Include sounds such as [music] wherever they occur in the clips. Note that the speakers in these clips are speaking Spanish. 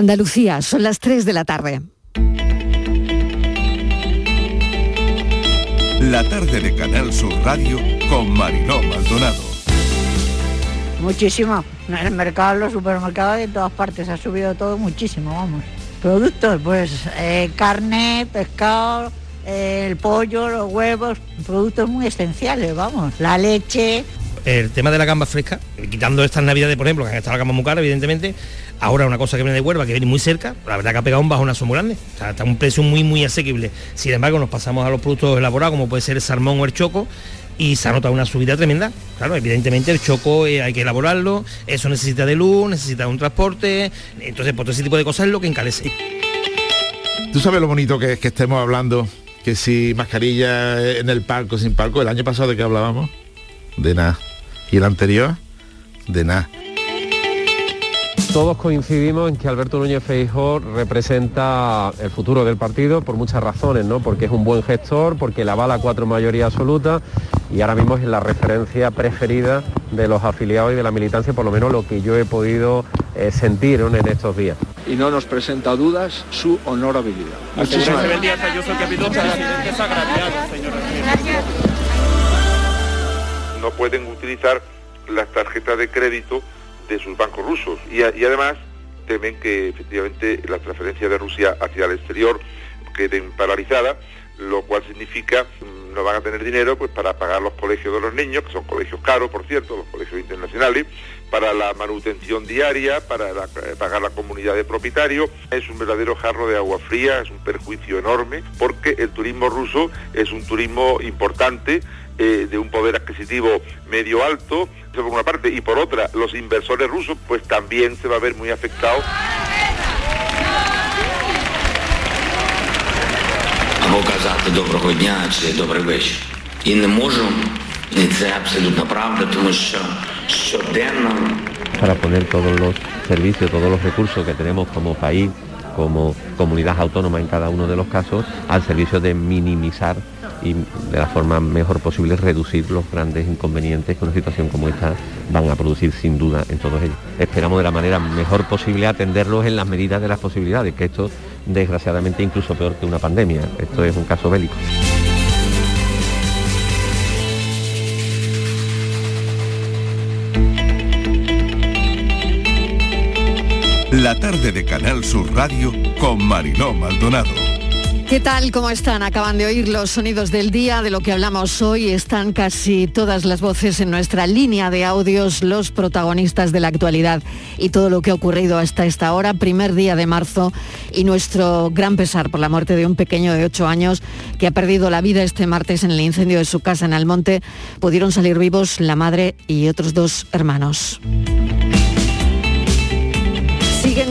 Andalucía, son las 3 de la tarde. La tarde de Canal Sur Radio con Mariló Maldonado. Muchísimo. En el mercado, en los supermercados y en todas partes ha subido todo muchísimo, vamos. Productos, pues eh, carne, pescado, eh, el pollo, los huevos, productos muy esenciales, vamos. La leche, el tema de la gamba fresca, quitando estas navidades, por ejemplo, que han estado la gamba muy cara, evidentemente, ahora una cosa que viene de Huelva, que viene muy cerca, la verdad que ha pegado un bajonazo muy grande. Está a un precio muy, muy asequible. Sin embargo, nos pasamos a los productos elaborados, como puede ser el salmón o el choco, y se ha una subida tremenda. Claro, evidentemente el choco eh, hay que elaborarlo, eso necesita de luz, necesita un transporte, entonces por todo ese tipo de cosas es lo que encarece. ¿Tú sabes lo bonito que es que estemos hablando? Que si mascarilla en el palco, sin palco, el año pasado de que hablábamos, de nada. ¿Y el anterior? De nada. Todos coincidimos en que Alberto Núñez Feijóo representa el futuro del partido por muchas razones, ¿no? Porque es un buen gestor, porque la bala cuatro mayoría absoluta y ahora mismo es la referencia preferida de los afiliados y de la militancia, por lo menos lo que yo he podido eh, sentir en estos días. Y no nos presenta dudas su honorabilidad. Muchísimas gracias. No pueden utilizar las tarjetas de crédito de sus bancos rusos y, además temen que efectivamente las transferencias de Rusia hacia el exterior queden paralizadas, lo cual significa mm, no van a tener dinero pues para pagar los colegios de los niños, que son colegios caros, por cierto, los colegios internacionales, para la manutención diaria, para eh, pagar la comunidad de propietarios. Es un verdadero jarro de agua fría, es un perjuicio enorme, porque el turismo ruso es un turismo importante, eh, de un poder adquisitivo medio alto, por una parte, y por otra, los inversores rusos, pues también se va a ver muy afectados. Або казати доброго дня чи добрий вечір. І не можу, і це абсолютно правда, тому що щоденно para poner todos los servicios, todos los recursos que tenemos como país, como comunidad autónoma en cada uno de los casos, al servicio de minimizar y de la forma mejor posible reducir los grandes inconvenientes que una situación como esta van a producir sin duda en todos ellos. Esperamos de la manera mejor posible atenderlos en las medidas de las posibilidades, que esto desgraciadamente incluso peor que una pandemia, esto es un caso bélico. La tarde de Canal Sur Radio con Mariló Maldonado. ¿Qué tal? ¿Cómo están? Acaban de oír los sonidos del día, de lo que hablamos hoy. Están casi todas las voces en nuestra línea de audios, los protagonistas de la actualidad y todo lo que ha ocurrido hasta esta hora, primer día de marzo, y nuestro gran pesar por la muerte de un pequeño de 8 años que ha perdido la vida este martes en el incendio de su casa en Almonte. Pudieron salir vivos la madre y otros dos hermanos.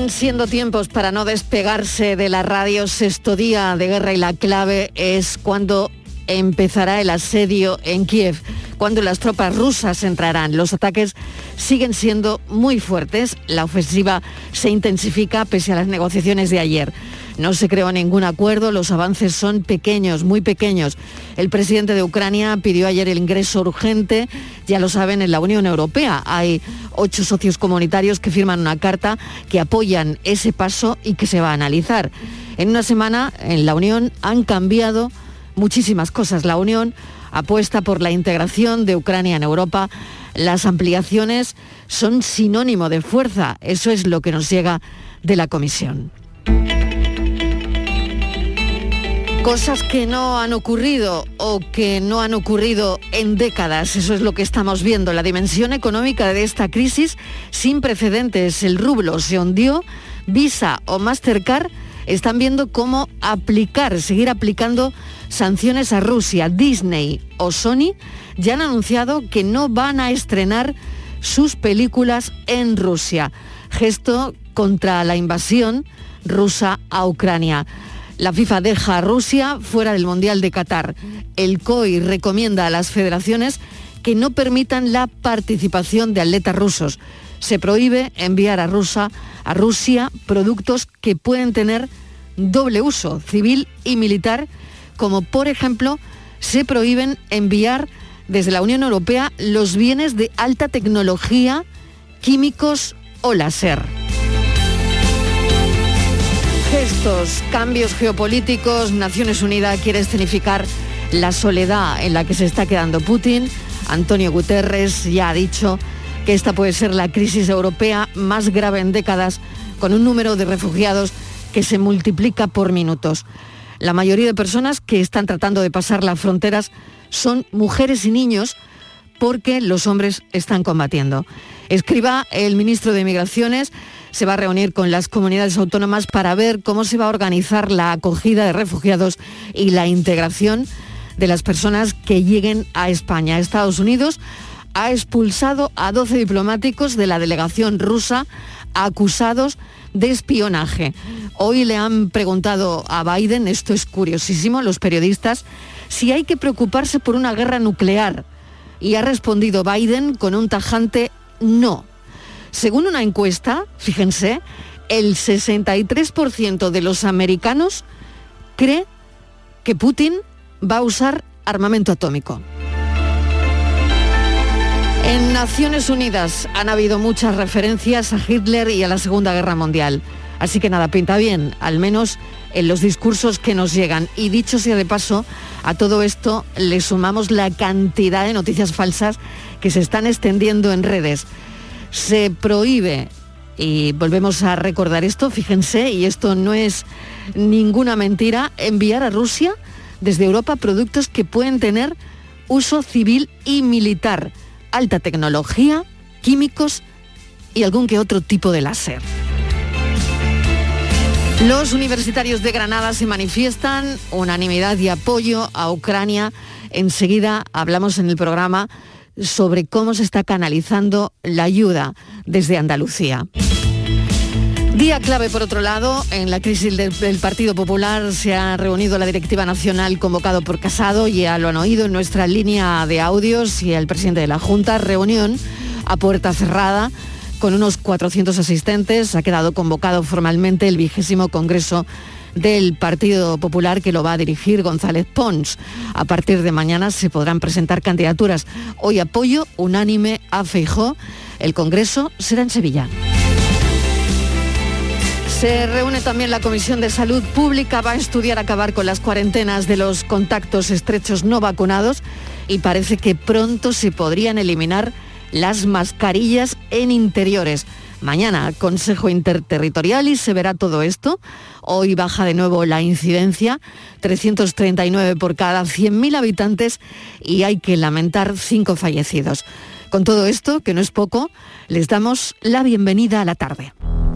Siendo tiempos para no despegarse de la radio. Sexto día de guerra y la clave es cuando empezará el asedio en Kiev, cuando las tropas rusas entrarán. Los ataques siguen siendo muy fuertes. La ofensiva se intensifica pese a las negociaciones de ayer. No se creó ningún acuerdo, los avances son pequeños, muy pequeños. El presidente de Ucrania pidió ayer el ingreso urgente, ya lo saben, en la Unión Europea. Hay ocho socios comunitarios que firman una carta que apoyan ese paso y que se va a analizar. En una semana en la Unión han cambiado muchísimas cosas. La Unión apuesta por la integración de Ucrania en Europa. Las ampliaciones son sinónimo de fuerza. Eso es lo que nos llega de la Comisión. Cosas que no han ocurrido o que no han ocurrido en décadas, eso es lo que estamos viendo. La dimensión económica de esta crisis sin precedentes, el rublo se hundió, Visa o Mastercard están viendo cómo aplicar, seguir aplicando sanciones a Rusia. Disney o Sony ya han anunciado que no van a estrenar sus películas en Rusia. Gesto contra la invasión rusa a Ucrania. La FIFA deja a Rusia fuera del Mundial de Qatar. El COI recomienda a las federaciones que no permitan la participación de atletas rusos. Se prohíbe enviar a, Rusia, a Rusia productos que pueden tener doble uso, civil y militar, como por ejemplo se prohíben enviar desde la Unión Europea los bienes de alta tecnología, químicos o láser. estos cambios geopolíticos, Naciones Unidas quiere escenificar la soledad en la que se está quedando Putin. Antonio Guterres ya ha dicho que esta puede ser la crisis europea más grave en décadas, con un número de refugiados que se multiplica por minutos. La mayoría de personas que están tratando de pasar las fronteras son mujeres y niños porque los hombres están combatiendo. Escriba, el ministro de Migraciones, se va a reunir con las comunidades autónomas para ver cómo se va a organizar la acogida de refugiados y la integración de las personas que lleguen a España. Estados Unidos ha expulsado a 12 diplomáticos de la delegación rusa acusados de espionaje. Hoy le han preguntado a Biden, esto es curiosísimo, los periodistas, si hay que preocuparse por una guerra nuclear. Y ha respondido Biden con un tajante no. Según una encuesta, fíjense, el 63% de los americanos cree que Putin va a usar armamento atómico. En Naciones Unidas han habido muchas referencias a Hitler y a la Segunda Guerra Mundial. Así que nada, pinta bien, al menos en los discursos que nos llegan. Y dicho sea de paso, a todo esto le sumamos la cantidad de noticias falsas que se están extendiendo en redes. Se prohíbe, y volvemos a recordar esto, fíjense, y esto no es ninguna mentira, enviar a Rusia desde Europa productos que pueden tener uso civil y militar, alta tecnología, químicos y algún que otro tipo de láser. Los universitarios de Granada se manifiestan unanimidad y apoyo a Ucrania. Enseguida hablamos en el programa sobre cómo se está canalizando la ayuda desde Andalucía. Día clave, por otro lado, en la crisis del, Partido Popular se ha reunido la directiva nacional convocado por Casado, ya lo han oído en nuestra línea de audios y el presidente de la Junta, reunión a puerta cerrada con unos 400 asistentes. Ha quedado convocado formalmente el vigésimo Congreso del Partido Popular que lo va a dirigir González Pons. A partir de mañana se podrán presentar candidaturas. Hoy apoyo unánime a Feijó. El Congreso será en Sevilla. Se reúne también la Comisión de Salud Pública, va a estudiar acabar con las cuarentenas de los contactos estrechos no vacunados y parece que pronto se podrían eliminar las mascarillas en interiores. Mañana, Consejo Interterritorial y se verá todo esto. Hoy baja de nuevo la incidencia, 339 por cada 100.000 habitantes y hay que lamentar cinco fallecidos. Con todo esto, que no es poco, les damos la bienvenida a la tarde.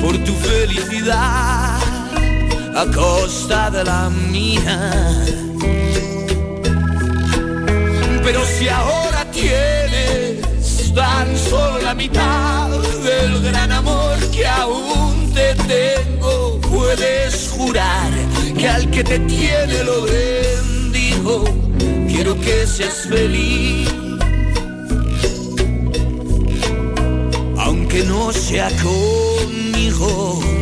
por tu felicidad a costa de la mía. Pero si ahora tienes tan solo la mitad del gran amor que aún te tengo, puedes jurar que al que te tiene lo bendigo. Quiero que seas feliz, aunque no sea conmigo.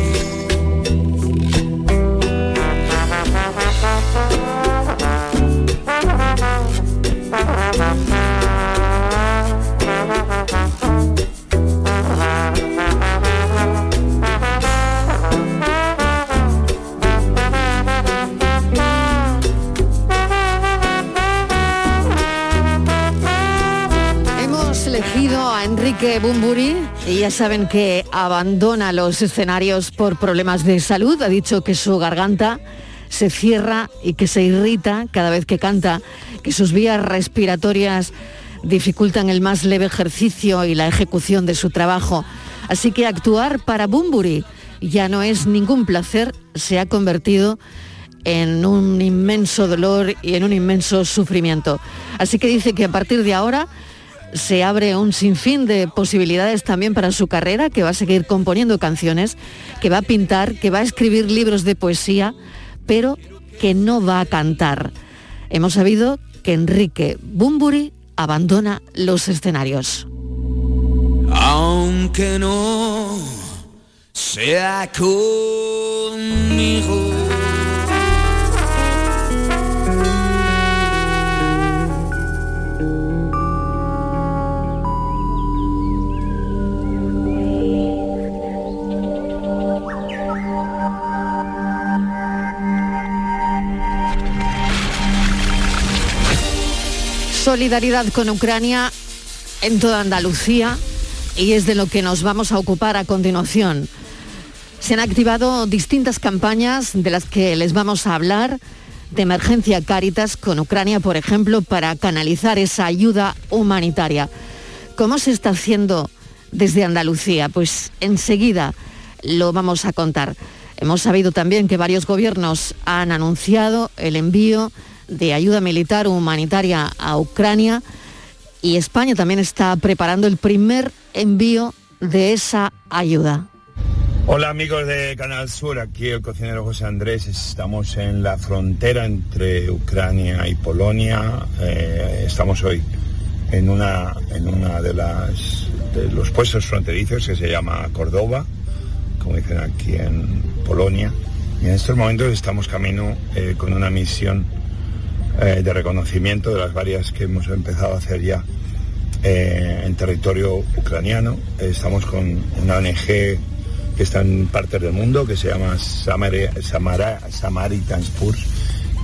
Y ya saben que abandona los escenarios por problemas de salud. Ha dicho que su garganta se cierra y que se irrita cada vez que canta, que sus vías respiratorias dificultan el más leve ejercicio y la ejecución de su trabajo. Así que actuar para Bumburi ya no es ningún placer, se ha convertido en un inmenso dolor y en un inmenso sufrimiento. Así que dice que a partir de ahora se abre un sinfín de posibilidades también para su carrera, que va a seguir componiendo canciones, que va a pintar, que va a escribir libros de poesía, pero que no va a cantar. Hemos sabido que Enrique Bumburi abandona los escenarios. Aunque no sea conmigo. Solidaridad con Ucrania en toda Andalucía y es de lo que nos vamos a ocupar a continuación. Se han activado distintas campañas de las que les vamos a hablar de emergencia Cáritas con Ucrania, por ejemplo, para canalizar esa ayuda humanitaria. ¿Cómo se está haciendo desde Andalucía? Pues enseguida lo vamos a contar. Hemos sabido también que varios gobiernos han anunciado el envío de ayuda militar humanitaria a Ucrania y España también está preparando el primer envío de esa ayuda. Hola amigos de Canal Sur, aquí el cocinero José Andrés. Estamos en la frontera entre Ucrania y Polonia. Eh, estamos hoy en una, en una de, las, los puestos fronterizos que se llama Córdoba, como dicen aquí en Polonia. Y en estos momentos estamos camino eh, con una misión eh, de reconocimiento de las varias que hemos empezado a hacer ya eh, en territorio ucraniano. estamos con una ONG que está en partes del mundo que se llama Samara, Samaritan's Purs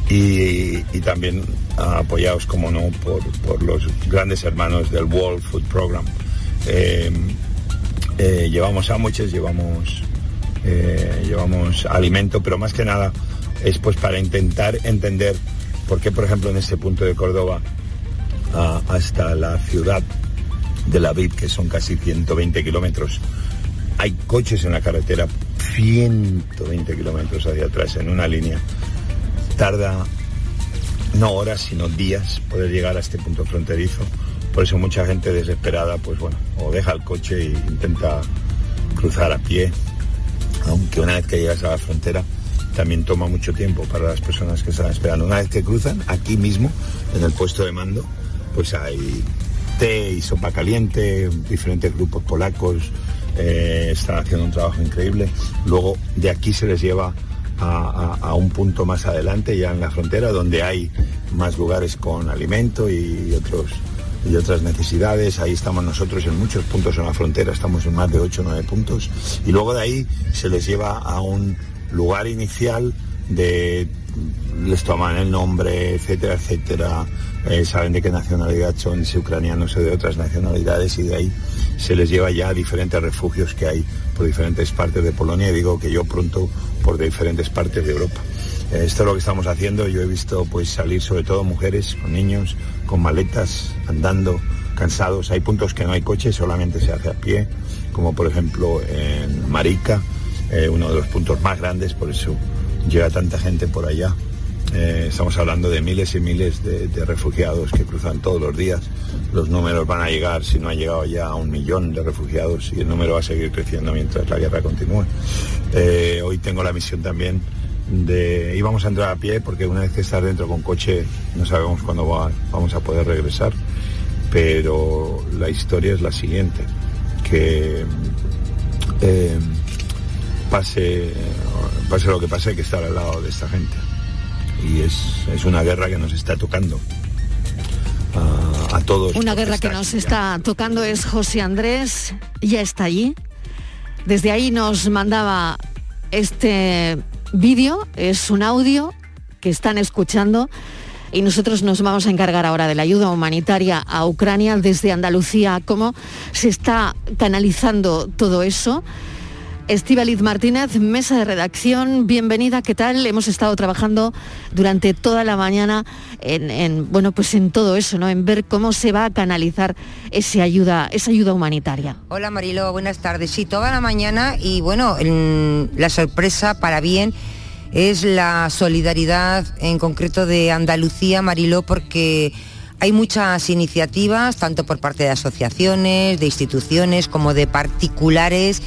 y, también apoyados, como no, por, los grandes hermanos del World Food Program. Eh, llevamos sándwiches, llevamos, llevamos alimento, pero más que nada es pues para intentar entender ¿Por qué, por ejemplo, en este punto de Córdoba hasta la ciudad de La Vid, que son casi 120 kilómetros, hay coches en la carretera 120 kilómetros hacia atrás en una línea? Tarda no horas, sino días poder llegar a este punto fronterizo. Por eso mucha gente desesperada, pues bueno, o deja el coche e intenta cruzar a pie, aunque una vez que llegas a la frontera también toma mucho tiempo para las personas que están esperando. Una vez que cruzan, aquí mismo, en el puesto de mando, pues hay té y sopa caliente, diferentes grupos polacos eh, están haciendo un trabajo increíble. Luego de aquí se les lleva a, un punto más adelante, ya en la frontera, donde hay más lugares con alimento y, otros y otras necesidades. Ahí estamos nosotros en muchos puntos en la frontera, estamos en más de 8 o 9 puntos. Y luego de ahí se les lleva a un lugar inicial de les toman el nombre, etcétera, etcétera, eh, saben de qué nacionalidad son, si ucranianos o de otras nacionalidades y de ahí se les lleva ya a diferentes refugios que hay por diferentes partes de Polonia. Y digo que yo pronto por diferentes partes de Europa. Eh, esto es lo que estamos haciendo, yo he visto pues salir sobre todo mujeres con niños, con maletas, andando, cansados, hay puntos que no hay coches, solamente se hace a pie, como por ejemplo en Marica, eh, uno de los puntos más grandes, por eso llega tanta gente por allá. Eh, estamos hablando de miles y miles de, refugiados que cruzan todos los días. Los números van a llegar, si no ha llegado ya a un millón de refugiados y el número va a seguir creciendo mientras la guerra continúe. Eh, hoy tengo la misión también de... íbamos a entrar a pie porque una vez que estás dentro con coche no sabemos cuándo vamos a poder regresar. Pero la historia es la siguiente, que pase, pase lo que pase, hay que estar al lado de esta gente. Y es, una guerra que nos está tocando. A, todos. Una guerra que nos está tocando es José Andrés, ya está allí. Desde ahí nos mandaba este vídeo, es un audio que están escuchando y nosotros nos vamos a encargar ahora de la ayuda humanitaria a Ucrania desde Andalucía, cómo se está canalizando todo eso. Estíbaliz Martínez, mesa de redacción, bienvenida, ¿qué tal? Hemos estado trabajando durante toda la mañana en, bueno, pues en todo eso, ¿no? En ver cómo se va a canalizar esa ayuda, esa ayuda humanitaria. Hola Marilo, buenas tardes. Sí, toda la mañana y bueno, la sorpresa para bien es la solidaridad en concreto de Andalucía, Mariló, porque hay muchas iniciativas, tanto por parte de asociaciones, de instituciones, como de particulares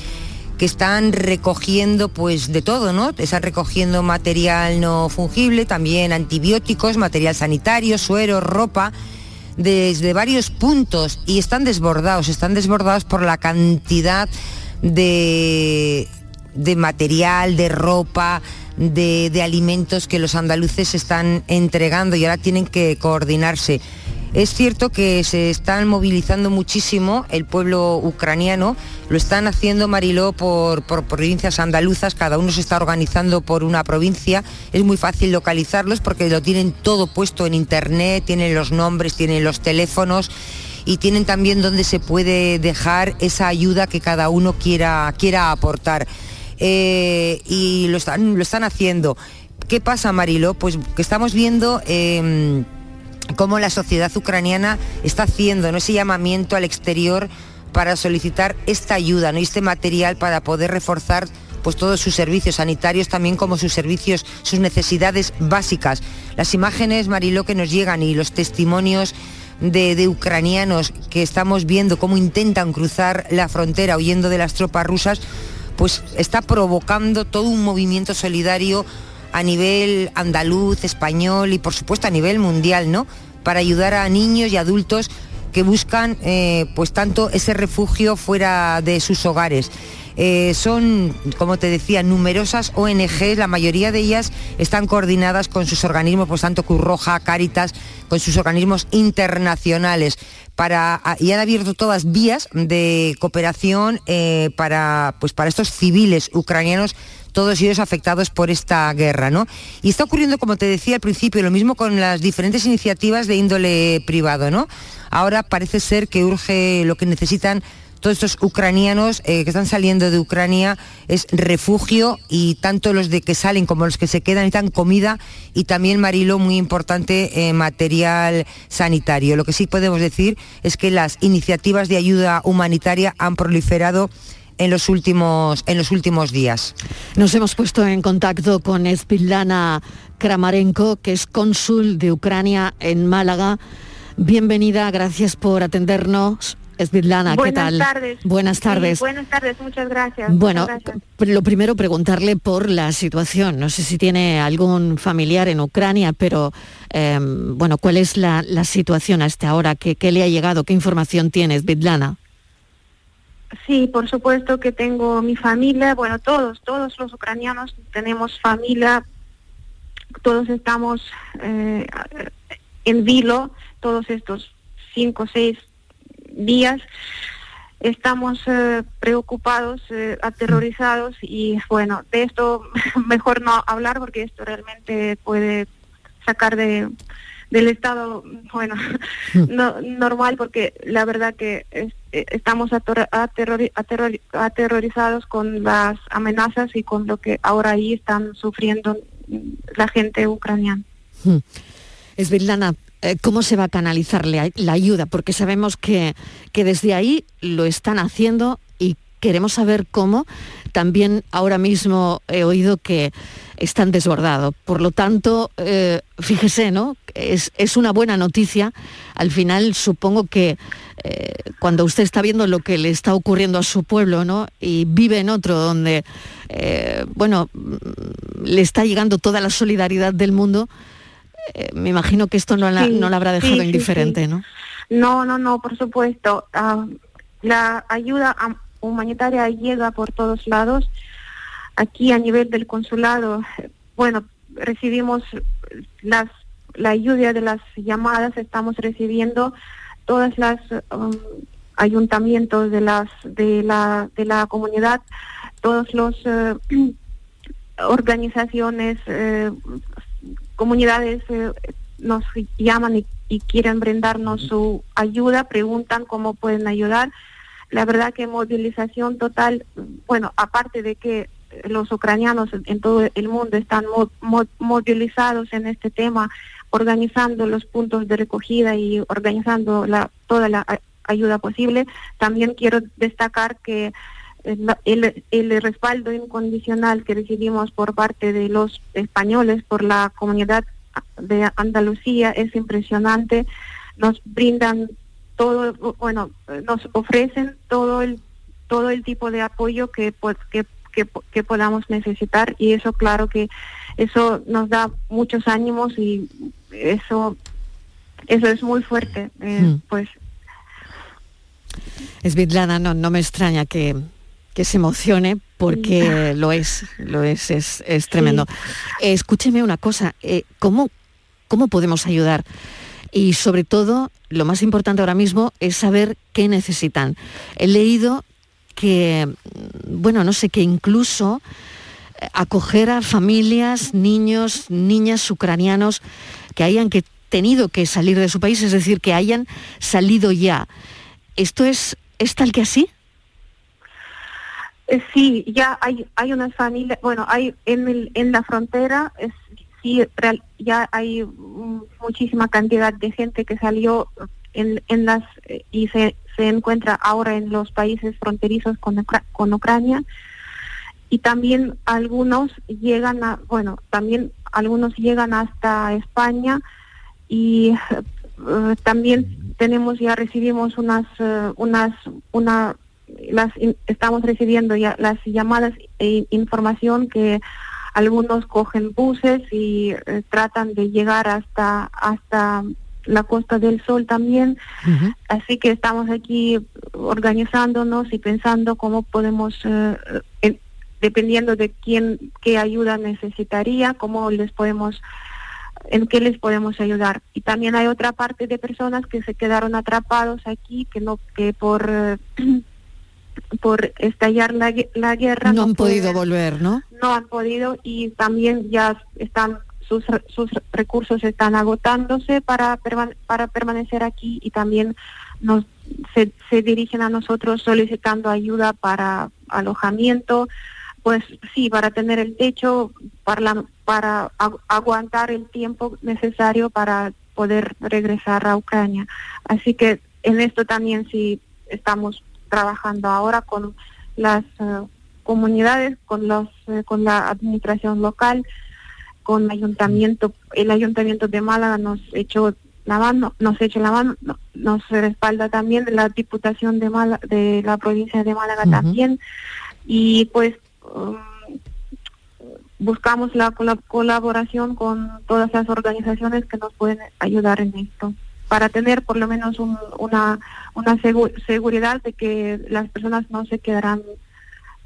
que están recogiendo pues de todo, ¿no? Están recogiendo material no fungible, también antibióticos, material sanitario, suero, ropa, desde varios puntos y están desbordados, están desbordados por la cantidad de, de material, de ropa, de, de alimentos que los andaluces están entregando y ahora tienen que coordinarse. Es cierto que se están movilizando muchísimo el pueblo ucraniano, lo están haciendo Mariló por, provincias andaluzas, cada uno se está organizando por una provincia, es muy fácil localizarlos porque lo tienen todo puesto en internet, tienen los nombres, tienen los teléfonos y tienen también donde se puede dejar esa ayuda que cada uno quiera, quiera aportar. Eh, y lo están, lo están haciendo. ¿Qué pasa, Marilo? Pues que estamos viendo... Em, cómo la sociedad ucraniana está haciendo ese llamamiento al exterior para solicitar esta ayuda ¿no? este material para poder reforzar pues todos sus servicios sanitarios, también como sus servicios, sus necesidades básicas. Las imágenes, Mariló, que nos llegan y los testimonios de, de, ucranianos que estamos viendo cómo intentan cruzar la frontera huyendo de las tropas rusas, pues está provocando todo un movimiento solidario a nivel andaluz, español y por supuesto a nivel mundial, ¿no? Para ayudar a niños y adultos que buscan eh, pues tanto ese refugio fuera de sus hogares. Eh, son, como te decía, numerosas ONGs, la mayoría de ellas están coordinadas con sus organismos, pues tanto Cruz Roja, Cáritas, con sus organismos internacionales. Para, y han abierto todas vías de cooperación eh, para, pues para estos civiles ucranianos todos ellos afectados por esta guerra, ¿no? Y está ocurriendo, como te decía al principio, lo mismo con las diferentes iniciativas de índole privado, ¿no? Ahora parece ser que urge lo que necesitan todos estos ucranianos eh, que están saliendo de Ucrania es refugio y tanto los de que salen como los que se quedan necesitan comida y también Marilo muy importante eh, material sanitario. Lo que sí podemos decir es que las iniciativas de ayuda humanitaria han proliferado en los últimos, en los últimos días. Nos hemos puesto en contacto con Esvilana Kramarenko, que es cónsul de Ucrania en Málaga. Bienvenida, gracias por atendernos. Esvilana, ¿qué tal? Tardes. Buenas tardes. buenas tardes, muchas gracias. Bueno, lo primero preguntarle por la situación. No sé si tiene algún familiar en Ucrania, pero em, bueno, ¿cuál es la, situación hasta ahora? ¿Qué, ¿Qué, le ha llegado? ¿Qué información tienes, Esvilana? Sí, por supuesto que tengo mi familia, bueno, todos, todos los ucranianos tenemos familia, todos estamos eh, en vilo todos estos cinco o seis días. Estamos eh, preocupados, eh, aterrorizados y bueno, de esto [laughs] mejor no hablar porque esto realmente puede sacar de, del estado, bueno, [laughs] mm. normal, porque la verdad que eh, estamos aterrorizados con las amenazas y con lo que ahora ahí están sufriendo la gente ucraniana. Mm. Esvilana, eh, ¿cómo se va a canalizar la ayuda? Porque sabemos que, que desde ahí lo están haciendo y queremos saber cómo. También ahora mismo he oído que están desbordados. Por lo tanto, eh, fíjese, ¿no? Es, una buena noticia. Al final, supongo que eh, cuando usted está viendo lo que le está ocurriendo a su pueblo, ¿no? Y vive en otro donde, eh, bueno, mm, le está llegando toda la solidaridad del mundo, me imagino que esto no la, no la habrá dejado indiferente, ¿no? No, no, no, por supuesto. Ah, la ayuda humanitaria llega por todos lados. Aquí a nivel del consulado, bueno, recibimos las la ayuda de las llamadas, estamos recibiendo todas las um, ayuntamientos de las de la de la comunidad, todos los eh, [clears throat] organizaciones, eh, comunidades, eh, nos llaman y, y quieren brindarnos su ayuda, preguntan cómo pueden ayudar. La verdad que movilización total, bueno, aparte de que los ucranianos en todo el mundo están mo- mo- movilizados en este tema, organizando los puntos de recogida y organizando la, toda la ayuda posible. También quiero destacar que eh, el, el respaldo incondicional que recibimos por parte de los españoles, por la comunidad de Andalucía, es impresionante. Nos brindan todo, bueno, nos ofrecen todo el todo el tipo de apoyo que, pues, que, que, que podamos necesitar y eso claro que eso nos da muchos ánimos y eso eso es muy fuerte eh, Mm. pues Svetlana, no, no me extraña que, que se emocione porque lo es, lo es, es, es tremendo. Eh, escúcheme una cosa, eh, ¿cómo, ¿cómo podemos ayudar? Y sobre todo, lo más importante ahora mismo es saber qué necesitan. He leído que, mm, bueno, no sé, que incluso eh, acoger a familias, niños, niñas ucranianos que hayan que tenido que salir de su país, es decir, que hayan salido ya. ¿Esto es, es tal que así? Eh, Sí, ya hay hay unas familias, bueno, hay en en la frontera sí ya hay mm, muchísima cantidad de gente que salió en, en las eh, y se, se encuentra ahora en los países fronterizos con con Ucrania. Y también algunos llegan a bueno también algunos llegan hasta España y eh, también tenemos ya recibimos unas eh, unas una las in- estamos recibiendo ya las llamadas e información que algunos cogen buses y eh, tratan de llegar hasta hasta la Costa del Sol también. Así que estamos aquí organizándonos y pensando cómo podemos eh, en- dependiendo de quién qué ayuda necesitaría cómo les podemos en qué les podemos ayudar. Y también hay otra parte de personas que se quedaron atrapados aquí que no que por eh, [clears throat] por estallar la, la guerra No han podido volver, ¿no? no han podido y también ya están sus, sus recursos están agotándose para perma- para permanecer aquí y también nos se, se dirigen a nosotros solicitando ayuda para alojamiento pues sí para tener el techo para la- para agu- aguantar el tiempo necesario para poder regresar a Ucrania así que en esto también sí estamos trabajando ahora con las eh, comunidades, con los, eh, con la administración local, con el ayuntamiento, el ayuntamiento de Málaga nos echó la mano, nos echa la mano, no- nos respalda también la diputación de Málaga, de la provincia de Málaga también. Y pues um, buscamos la cola- colaboración con todas las organizaciones que nos pueden ayudar en esto para tener por lo menos un- una una segu- seguridad de que las personas no se quedarán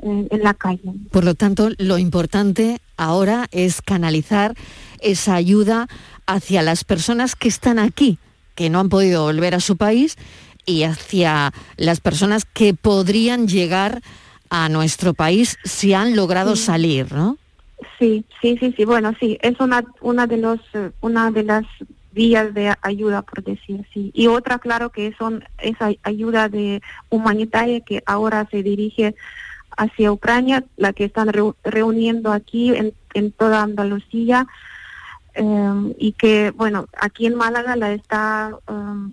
eh, en la calle. Por lo tanto, lo importante ahora es canalizar esa ayuda hacia las personas que están aquí, que no han podido volver a su país, y hacia las personas que podrían llegar a nuestro país si han logrado Sí. salir, ¿no? Sí, sí, sí, sí. Bueno, sí, es una una de los eh, una de las vías de ayuda, por decir sí. Y otra, claro, que son esa ayuda de humanitaria que ahora se dirige hacia Ucrania, la que están reu- reuniendo aquí en, en toda Andalucía eh, y que, bueno, aquí en Málaga la está um,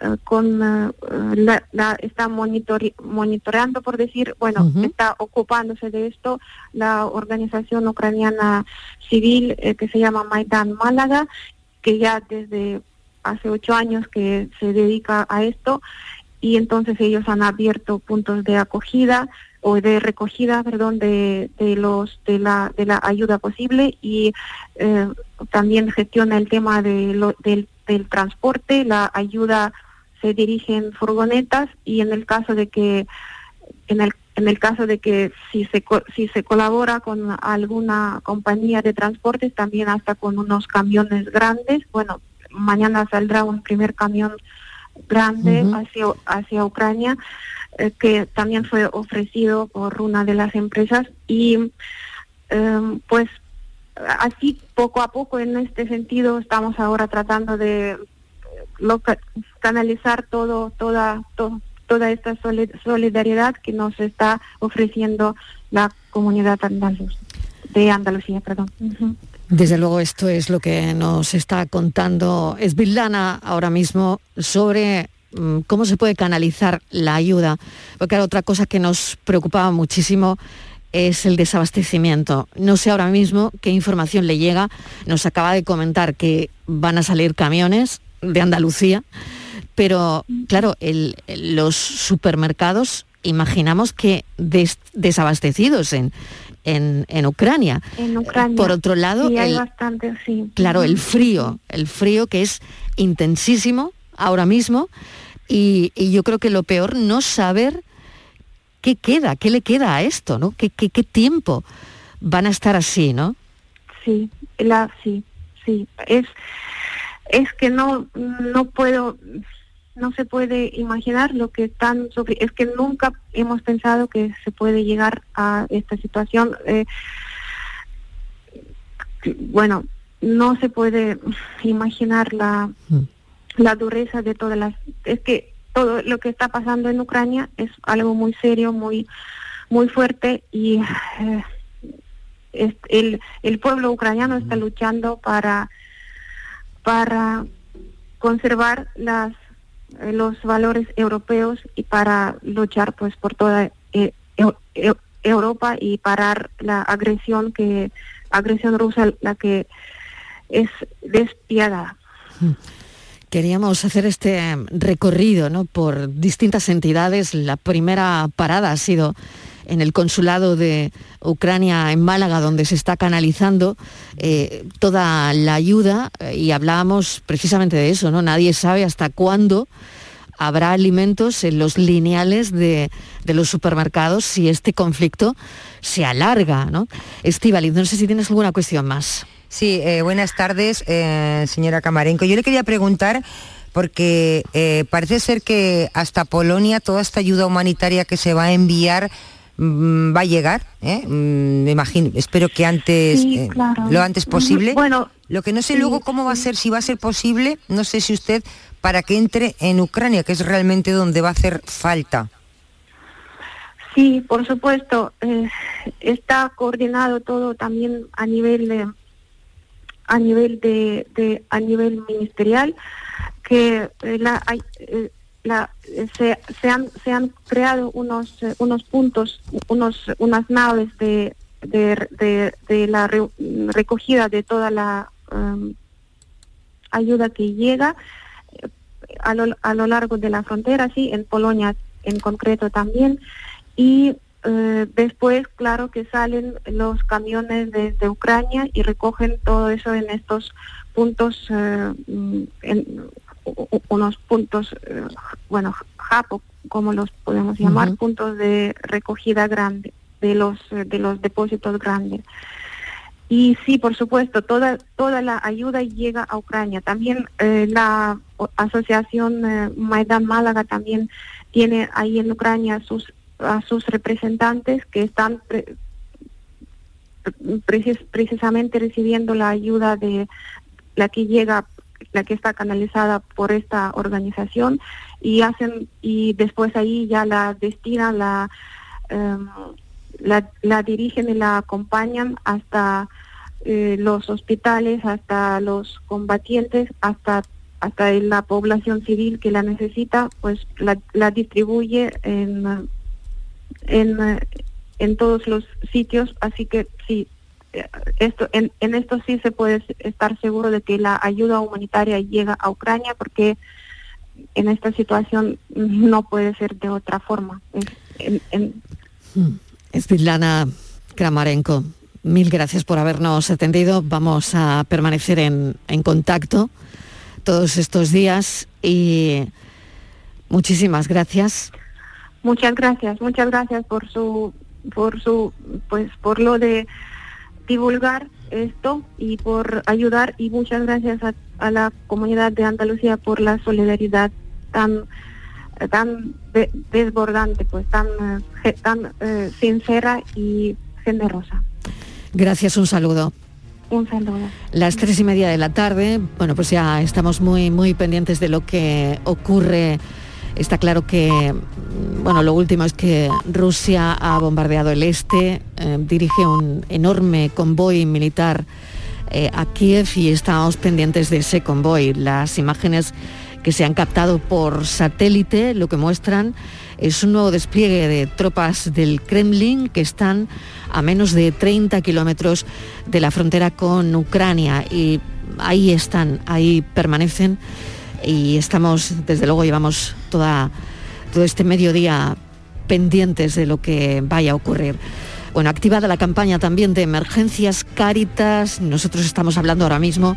eh, con eh, la, la está monitori- monitoreando por decir bueno está ocupándose de esto la organización ucraniana civil eh, que se llama Maidan Málaga que ya desde hace ocho años que se dedica a esto y entonces ellos han abierto puntos de acogida o de recogida perdón de, de los de la de la ayuda posible y eh, también gestiona el tema de lo- del, del transporte la ayuda se dirige en furgonetas y en el caso de que en el en el caso de que si se si se colabora con alguna compañía de transportes también hasta con unos camiones grandes. Bueno mañana saldrá un primer camión grande hacia hacia Ucrania eh, que también fue ofrecido por una de las empresas. Y eh, pues así poco a poco en este sentido estamos ahora tratando de loca- canalizar todo, toda, to- toda esta soli- solidaridad que nos está ofreciendo la comunidad andaluz, de Andalucía, perdón. Desde luego esto es lo que nos está contando Esvildana ahora mismo sobre mm, cómo se puede canalizar la ayuda. Porque claro, otra cosa que nos preocupaba muchísimo es el desabastecimiento. No sé ahora mismo qué información le llega. Nos acaba de comentar que van a salir camiones de Andalucía, pero claro, el- los supermercados imaginamos que des- desabastecidos en, en, en Ucrania. En Ucrania. Por otro lado, sí, hay el- bastante, sí. Claro, el frío, el frío que es intensísimo ahora mismo y, y yo creo que lo peor no saber qué queda, qué le queda a esto, ¿no? ¿Qué, qué, qué tiempo van a estar así, ¿no? Sí, la, sí, sí. Es, es que no, no puedo, no se puede imaginar lo que están Es que nunca hemos pensado que se puede llegar a esta situación. Eh, bueno, no se puede imaginar la, la dureza de todas las... Es que todo lo que está pasando en Ucrania es algo muy serio, muy, muy fuerte y eh, es- el, el pueblo ucraniano está luchando para, para conservar las, los valores europeos y para luchar pues por toda eh, Eu- Eu- Europa y parar la agresión que agresión rusa la que es despiadada. Queríamos hacer este recorrido ¿no? por distintas entidades. La primera parada ha sido en el consulado de Ucrania en Málaga, donde se está canalizando eh, toda la ayuda eh, y hablábamos precisamente de eso, ¿no? Nadie sabe hasta cuándo habrá alimentos en los lineales de, los supermercados si este conflicto se alarga, ¿no? Estíbaliz, no sé si tienes alguna cuestión más. Sí, eh, buenas tardes, señora Camarenco. Yo le quería preguntar, porque parece ser que hasta Polonia toda esta ayuda humanitaria que se va a enviar mm, va a llegar, ¿eh? Mm, me imagino, espero que antes, Sí, eh, lo antes posible. Bueno, lo que no sé sí, luego cómo va a ser, si va a ser posible, no sé si usted, para que entre en Ucrania, que es realmente donde va a hacer falta. Sí, por supuesto. eh, está coordinado todo también a nivel de, a nivel de, de- a nivel ministerial que la, hay, la- se, se han se han creado unos eh, unos puntos unos unas naves de de, la re- recogida de toda la em, ayuda que llega eh, a lo, a lo largo de la frontera, sí, en Polonia en concreto también. Y eh, después, claro, que salen los camiones desde Ucrania y recogen todo eso en estos puntos, eh, mm, unos puntos, eh, bueno, japo, como los podemos llamar, puntos de recogida grande de los eh, de los depósitos grandes. Y sí, por supuesto, toda toda la ayuda llega a Ucrania. También eh, la asociación eh, Maidan Málaga también tiene ahí en Ucrania sus a sus representantes que están pre- precis- precisamente recibiendo la ayuda de la que llega la que está canalizada por esta organización y hacen y después ahí ya la destinan la em, la, dirigen y la acompañan hasta eh, los hospitales, hasta los combatientes, hasta hasta la población civil que la necesita, pues la, la distribuye en, eh, en, eh, en todos los sitios. Así que sí, eh, esto, en, en esto sí se puede estar seguro de que la ayuda humanitaria llega a Ucrania porque en esta situación no puede ser de otra forma. Es- en- en- Esvitlana Kramarenko, mil gracias por habernos atendido. Vamos a permanecer en, en contacto todos estos días y muchísimas gracias. Muchas gracias, muchas gracias por su, por su, pues por lo de divulgar esto y por ayudar y muchas gracias a, a la comunidad de Andalucía por la solidaridad tan tan de- desbordante, pues tan eh, tan eh, sincera y generosa. Gracias, un saludo. Un saludo. Las tres y media de la tarde, bueno, pues ya estamos muy, muy pendientes de lo que ocurre. Está claro que, mm, bueno, lo último es que Rusia ha bombardeado el este, eh, dirige un enorme convoy militar eh, a Kiev y estamos pendientes de ese convoy. Las imágenes que se han captado por satélite lo que muestran es un nuevo despliegue de tropas del Kremlin que están a menos de 30 kilómetros de la frontera con Ucrania y ahí están, ahí permanecen y estamos, desde luego llevamos toda, todo este mediodía pendientes de lo que vaya a ocurrir. Bueno, activada la campaña también de emergencias Cáritas, nosotros estamos hablando ahora mismo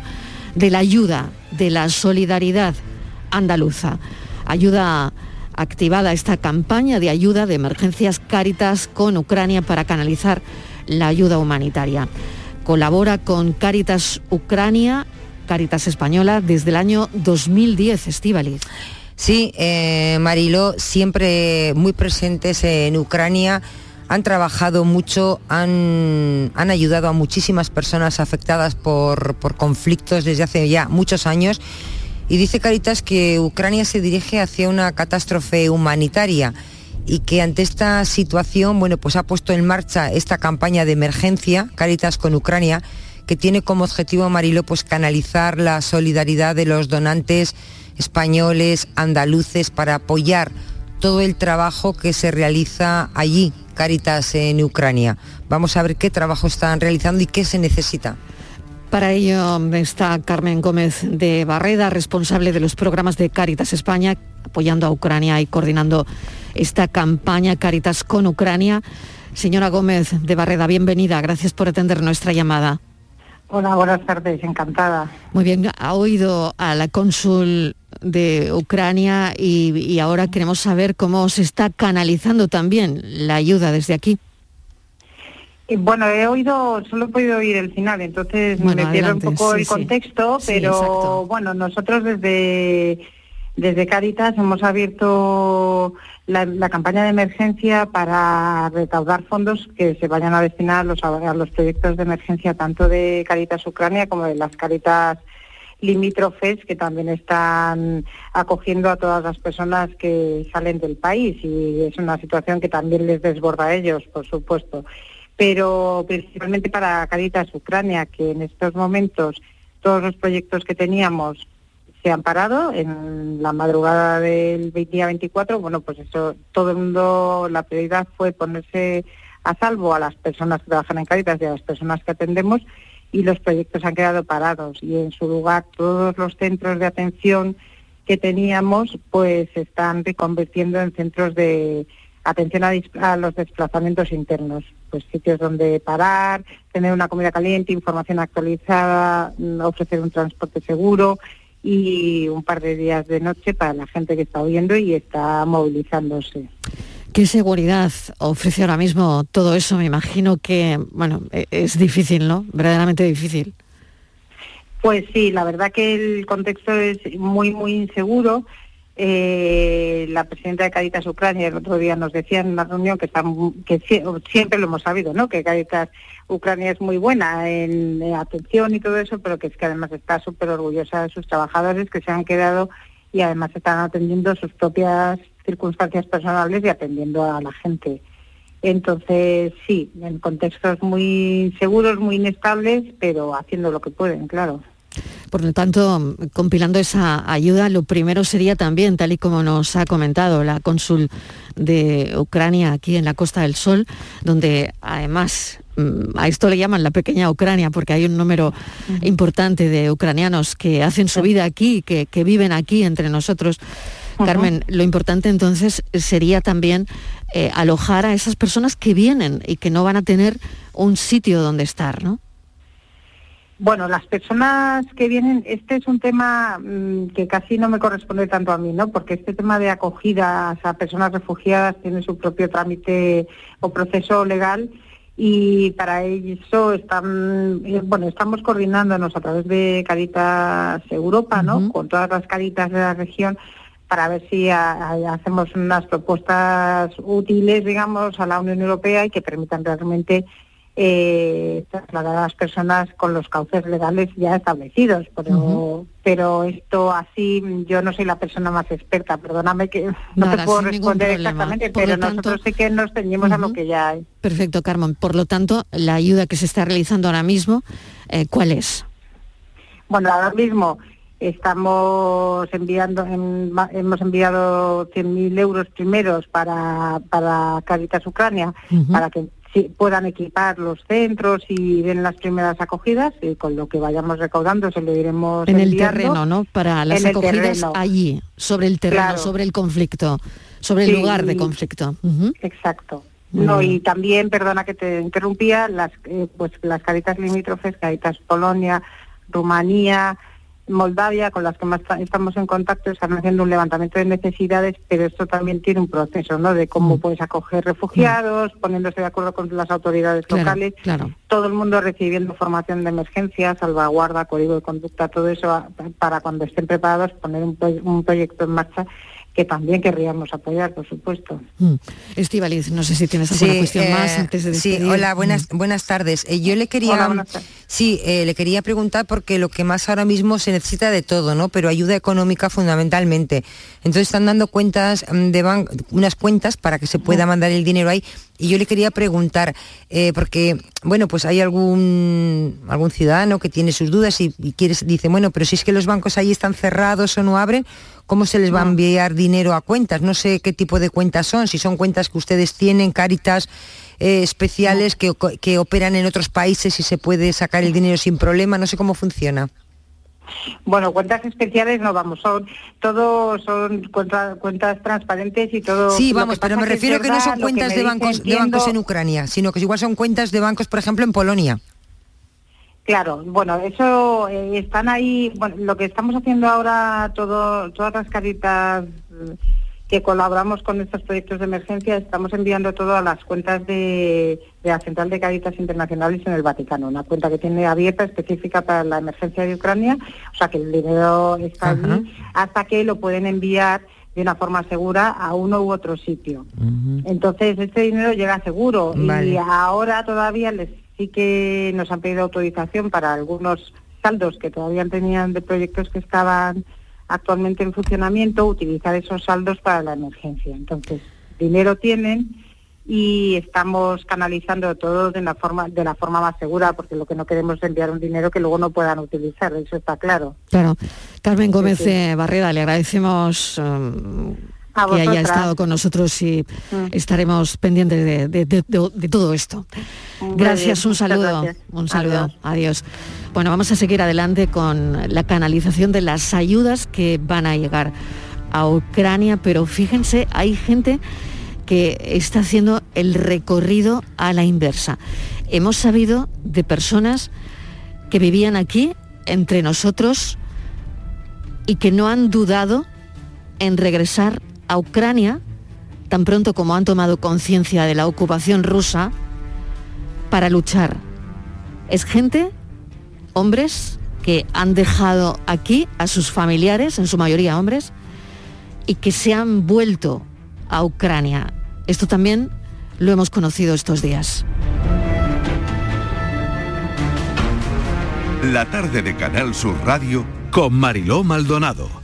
de la ayuda, de la solidaridad andaluza. Ayuda activada esta campaña de ayuda de emergencias Cáritas con Ucrania para canalizar la ayuda humanitaria. Colabora con Cáritas Ucrania, Cáritas Española, desde el año 2010, Estíbaliz. Sí, eh, Mariló, siempre muy presentes en Ucrania, han trabajado mucho, han, han ayudado a muchísimas personas afectadas por, por conflictos desde hace ya muchos años. Y dice Caritas que Ucrania se dirige hacia una catástrofe humanitaria y que ante esta situación, bueno, pues ha puesto en marcha esta campaña de emergencia, Caritas con Ucrania, que tiene como objetivo, Marilo, pues canalizar la solidaridad de los donantes españoles, andaluces, para apoyar todo el trabajo que se realiza allí, Caritas en Ucrania. Vamos a ver qué trabajo están realizando y qué se necesita. Para ello está Carmen Gómez de Barreda, responsable de los programas de Caritas España, apoyando a Ucrania y coordinando esta campaña Caritas con Ucrania. Señora Gómez de Barreda, bienvenida. Gracias por atender nuestra llamada. Hola, buenas tardes, encantada. Muy bien, ha oído a la cónsul de Ucrania y, y ahora queremos saber cómo se está canalizando también la ayuda desde aquí. Eh, Bueno, he oído, solo he podido oír el final, entonces Bueno, me pierdo un poco sí, el contexto, Sí, pero bueno, nosotros desde, desde Cáritas hemos abierto la, la campaña de emergencia para recaudar fondos que se vayan a destinar a los, a los proyectos de emergencia tanto de Cáritas Ucrania como de las Cáritas limítrofes que también están acogiendo a todas las personas que salen del país y es una situación que también les desborda a ellos, por supuesto. Pero principalmente para Caritas Ucrania, que en estos momentos todos los proyectos que teníamos se han parado en la madrugada del día 24. Bueno, pues eso, todo el mundo, la prioridad fue ponerse a salvo a las personas que trabajan en Caritas y a las personas que atendemos y los proyectos han quedado parados y en su lugar todos los centros de atención que teníamos pues se están reconvirtiendo en centros de atención a, a los desplazamientos internos, pues sitios donde parar, tener una comida caliente, información actualizada, mm, ofrecer un transporte seguro y un par de días de noche para la gente que está huyendo y está movilizándose. ¿Qué seguridad ofrece ahora mismo todo eso? Me imagino que, bueno, e- es difícil, ¿no? Verdaderamente difícil. Pues sí, la verdad que el contexto es muy, muy inseguro. Eh, la presidenta de Caritas Ucrania el otro día nos decía en una reunión que, está, que sie- siempre lo hemos sabido, ¿no? que Caritas Ucrania es muy buena en, atención y todo eso, pero que es que además está súper orgullosa de sus trabajadores que se han quedado y además están atendiendo sus propias circunstancias personales y atendiendo a la gente. Entonces, sí, en contextos muy inseguros, muy inestables, pero haciendo lo que pueden, claro. Por lo tanto, compilando esa ayuda, lo primero sería también, tal y como nos ha comentado la cónsul de Ucrania aquí en la Costa del Sol, donde además mm, a esto le llaman la pequeña Ucrania, porque hay un número importante de ucranianos que hacen su vida aquí, que, que viven aquí entre nosotros. Carmen, lo importante entonces sería también eh, alojar a esas personas que vienen y que no van a tener un sitio donde estar, ¿no? Bueno, las personas que vienen, este es un tema mm, que casi no me corresponde tanto a mí, ¿no? Porque este tema de acogidas a personas refugiadas tiene su propio trámite o proceso legal y para eso están, eh, bueno, estamos coordinándonos a través de Caritas Europa, ¿no? Con todas las caritas de la región para ver si a- a- hacemos unas propuestas útiles, digamos, a la Unión Europea y que permitan realmente eh, trasladar a las personas con los cauces legales ya establecidos. Pero, pero esto así, yo no soy la persona más experta, perdóname que [laughs] no Nada, te puedo responder exactamente, Por pero tanto- nosotros sí que nos ceñimos a lo que ya hay. Perfecto, Carmen. Por lo tanto, la ayuda que se está realizando ahora mismo, eh, ¿cuál es? Bueno, ahora mismo estamos enviando, en- hemos enviado 100.000 euros primeros para, para Caritas Ucrania, para que puedan equipar los centros y den las primeras acogidas, y con lo que vayamos recaudando se lo iremos En el terreno, ¿no? Para las En acogidas allí, sobre el terreno, Claro. sobre el conflicto, sobre el lugar de conflicto. Exacto. No, y también, perdona que te interrumpía, las eh, pues las caritas limítrofes, Caritas Polonia, Rumanía, Moldavia, con las que más ta- estamos en contacto, están haciendo un levantamiento de necesidades, pero esto también tiene un proceso, ¿no? De Mm. cómo puedes acoger refugiados, poniéndose de acuerdo con las autoridades Claro, locales, claro. todo el mundo recibiendo formación de emergencia, salvaguarda, código de conducta, todo eso a- para cuando estén preparados poner un, un proyecto en marcha que también querríamos apoyar, por supuesto. Mm. No sé si tienes alguna Sí, cuestión eh, más antes de Sí, despedir. hola, buenas, buenas tardes. Eh, yo le quería, Hola, sí, eh, le quería preguntar porque lo que más ahora mismo se necesita de todo, ¿no? Pero ayuda económica fundamentalmente. Entonces están dando cuentas mm, de ban- unas cuentas para que se pueda mandar el dinero ahí. Y yo le quería preguntar, eh, porque, bueno, pues hay algún algún ciudadano que tiene sus dudas y, y quiere, dice, bueno, pero si es que los bancos ahí están cerrados o no abren, ¿cómo se les va a enviar dinero a cuentas? No sé qué tipo de cuentas son, si son cuentas que ustedes tienen, Cáritas eh, especiales que, que operan en otros países y se puede sacar el dinero sin problema, no sé cómo funciona. Bueno, cuentas especiales no vamos, son todo son cuenta- cuentas transparentes y todo. Sí, vamos, pero me refiero que, no son cuentas de bancos, de bancos en Ucrania, sino que igual son cuentas de bancos, por ejemplo, en Polonia. Claro, bueno, eso eh, están ahí, bueno, lo que estamos haciendo ahora, todo, todas las caritas eh, que colaboramos con estos proyectos de emergencia, estamos enviando todo a las cuentas de, de la Central de Caritas Internacionales en el Vaticano, una cuenta que tiene abierta específica para la emergencia de Ucrania, o sea que el dinero está Ajá. allí hasta que lo pueden enviar de una forma segura a uno u otro sitio. Entonces, este dinero llega seguro y ahora todavía les sí que nos han pedido autorización para algunos saldos que todavía tenían de proyectos que estaban actualmente en funcionamiento, utilizar esos saldos para la emergencia. Entonces, dinero tienen y estamos canalizando todo de la forma de la forma más segura porque lo que no queremos es enviar un dinero que luego no puedan utilizar, eso está claro. Claro. Carmen Gómez sí. Barreda, le agradecemos um, A que haya estado con nosotros y Mm. estaremos pendientes de, de- de- de- de todo esto. Muy Gracias, bien, un saludo. gracias. Un saludo. Adiós. Adiós. Bueno, vamos a seguir adelante con la canalización de las ayudas que van a llegar a Ucrania, pero fíjense, hay gente que está haciendo el recorrido a la inversa. Hemos sabido de personas que vivían aquí entre nosotros y que no han dudado en regresar a Ucrania tan pronto como han tomado conciencia de la ocupación rusa para luchar. Es gente, hombres, que han dejado aquí a sus familiares, en su mayoría hombres, y que se han vuelto a Ucrania. Esto también lo hemos conocido estos días. La tarde de Canal Sur Radio con Mariló Maldonado.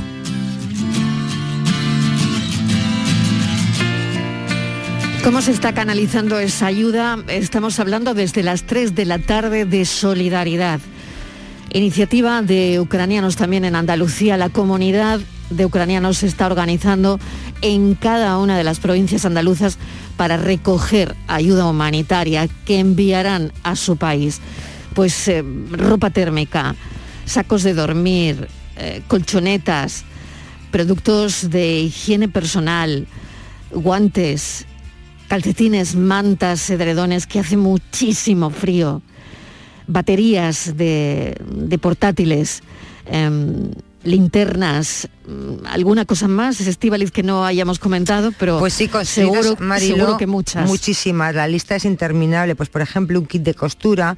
¿Cómo se está canalizando esa ayuda? Estamos hablando desde las 3 de la tarde de solidaridad. Iniciativa de ucranianos también en Andalucía. La comunidad de ucranianos se está organizando en cada una de las provincias andaluzas para recoger ayuda humanitaria que enviarán a su país. Pues eh, ropa térmica, sacos de dormir, eh, colchonetas, productos de higiene personal, guantes, calcetines, mantas, edredones, que hace muchísimo frío, baterías de, de portátiles, em, linternas, mm, alguna cosa más, Estivaliz, que no hayamos comentado, pero pues sí, seguro, Mariló, seguro que muchas. Muchísimas, la lista es interminable. Pues por ejemplo, un kit de costura,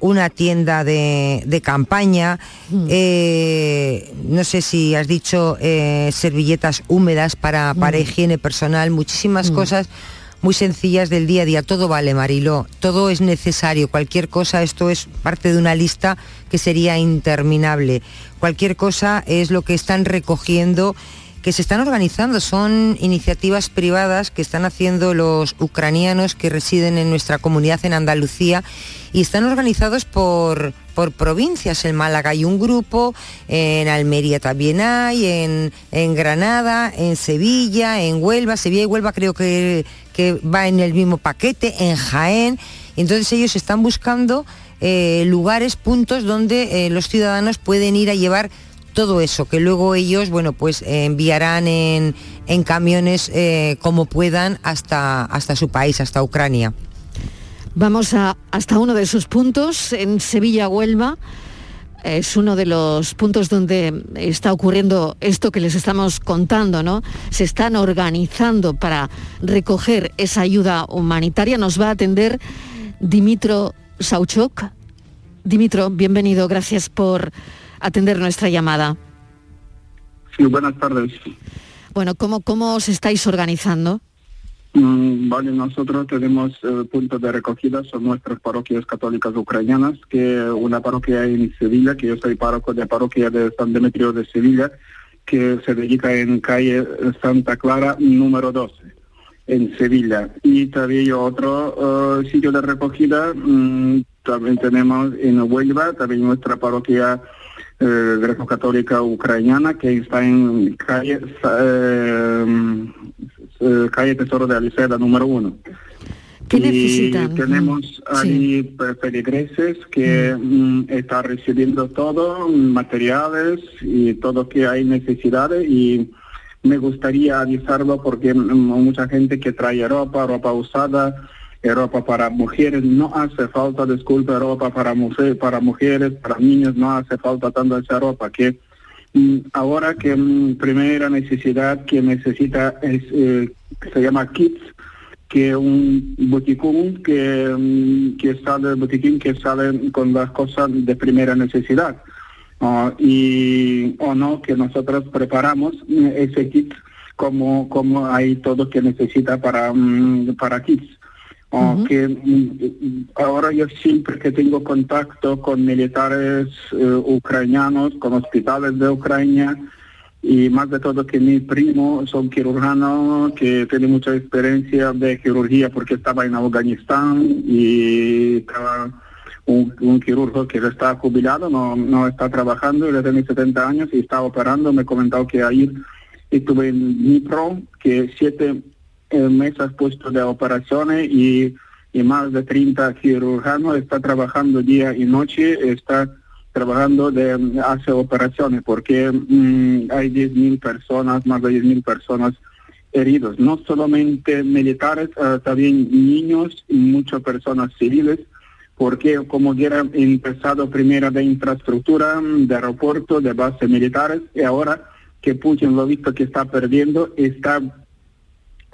una tienda de, de campaña, eh, no sé si has dicho eh, servilletas húmedas para, para Mm. higiene personal, muchísimas Mm. cosas muy sencillas del día a día. Todo vale, Mariló, todo es necesario. Cualquier cosa, esto es parte de una lista que sería interminable. Cualquier cosa es lo que están recogiendo que se están organizando, son iniciativas privadas que están haciendo los ucranianos que residen en nuestra comunidad en Andalucía y están organizados por, por provincias. En Málaga hay un grupo, en Almería también hay, en, en Granada, en Sevilla, en Huelva. Sevilla y Huelva creo que, que va en el mismo paquete, en Jaén. Entonces ellos están buscando eh, lugares, puntos donde eh, los ciudadanos pueden ir a llevar todo eso, que luego ellos, bueno, pues eh, enviarán en, en camiones como puedan hasta, hasta su país, hasta Ucrania. Vamos a, hasta uno de esos puntos, en Sevilla-Huelva. Es uno de los puntos donde está ocurriendo esto que les estamos contando, ¿no? Se están organizando para recoger esa ayuda humanitaria. Nos va a atender Dimitro Sauchok. Dimitro, bienvenido. Gracias por atender nuestra llamada. Sí, buenas tardes. Bueno, ¿cómo, cómo os estáis organizando? Mm, Vale, nosotros tenemos eh, puntos de recogida, son nuestras parroquias católicas ucranianas, que una parroquia en Sevilla, que yo soy párroco de parroquia de San Demetrio de Sevilla, que se dedica en calle Santa Clara número 12, en Sevilla. Y también otro eh, sitio de recogida, mm, también tenemos en Huelva, también nuestra parroquia eh, greco-católica ucraniana, que está en calle, eh, eh, calle Tesoro de Aliceda número uno. ¿Qué y necesitan? tenemos ahí pe- feligreses que mm, están recibiendo todo, mm, materiales y todo que hay necesidades y me gustaría avisarlo porque mm, mucha gente que trae ropa, ropa usada, eh, ropa para mujeres, no hace falta, disculpe, ropa para, mujer, para mujeres, para niños, no hace falta tanto esa ropa que mm, ahora que mm, primera necesidad que necesita es, eh, que se llama kits, que un boticún que, mm, que sale, botiquín que sale con las cosas de primera necesidad. Ah, y o no, que nosotros preparamos mm, ese kit como, como hay todo que necesita para, mm, para kits. Ah, que mm, ahora yo siempre que tengo contacto con militares eh, ucranianos, con hospitales de Ucrania, y más de todo que mi primo son cirujano que tiene mucha experiencia de cirugía porque estaba en Afganistán y estaba un, un quirurgo que está jubilado, no, no está trabajando, ya tiene 70 años y está operando, me comentó que ayer estuve en Dnipro, que siete mesas puestos de operaciones y, y más de 30 cirujanos, está trabajando día y noche, está trabajando de hace operaciones porque mm, hay 10.000 personas, más de 10.000 personas heridos, no solamente militares, eh, también niños y muchas personas civiles, porque como hubiera empezado primero de infraestructura, de aeropuerto, de bases militares, y ahora que Putin lo ha visto que está perdiendo, está